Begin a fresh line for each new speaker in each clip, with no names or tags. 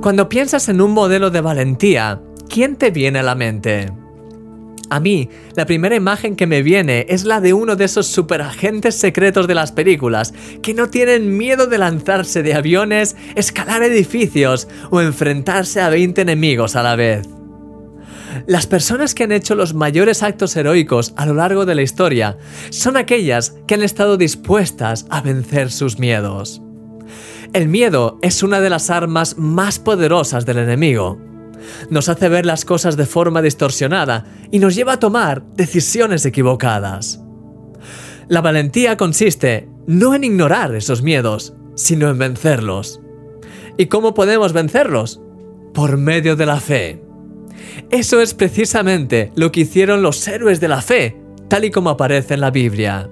Cuando piensas en un modelo de valentía, ¿quién te viene a la mente? A mí, la primera imagen que me viene es la de uno de esos superagentes secretos de las películas, que no tienen miedo de lanzarse de aviones, escalar edificios o enfrentarse a 20 enemigos a la vez. Las personas que han hecho los mayores actos heroicos a lo largo de la historia son aquellas que han estado dispuestas a vencer sus miedos. El miedo es una de las armas más poderosas del enemigo nos hace ver las cosas de forma distorsionada y nos lleva a tomar decisiones equivocadas. La valentía consiste no en ignorar esos miedos, sino en vencerlos. ¿Y cómo podemos vencerlos? Por medio de la fe. Eso es precisamente lo que hicieron los héroes de la fe, tal y como aparece en la Biblia.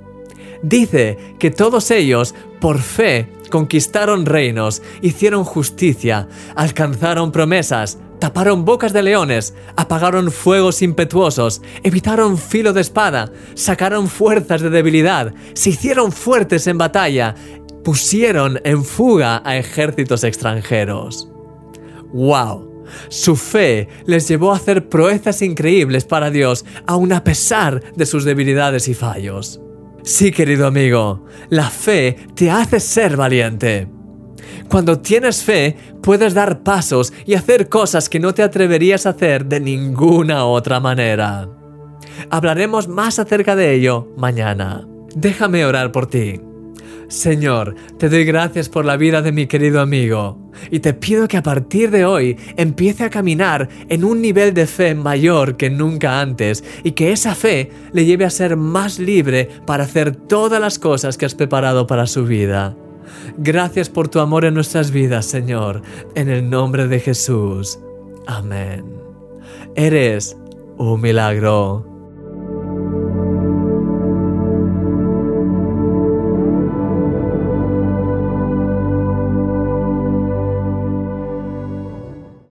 Dice que todos ellos, por fe, conquistaron reinos, hicieron justicia, alcanzaron promesas, taparon bocas de leones, apagaron fuegos impetuosos, evitaron filo de espada, sacaron fuerzas de debilidad, se hicieron fuertes en batalla, pusieron en fuga a ejércitos extranjeros. ¡Wow! Su fe les llevó a hacer proezas increíbles para Dios, aun a pesar de sus debilidades y fallos. Sí, querido amigo, la fe te hace ser valiente. Cuando tienes fe, puedes dar pasos y hacer cosas que no te atreverías a hacer de ninguna otra manera. Hablaremos más acerca de ello mañana. Déjame orar por ti. Señor, te doy gracias por la vida de mi querido amigo y te pido que a partir de hoy empiece a caminar en un nivel de fe mayor que nunca antes y que esa fe le lleve a ser más libre para hacer todas las cosas que has preparado para su vida. Gracias por tu amor en nuestras vidas, Señor, en el nombre de Jesús. Amén. Eres un milagro.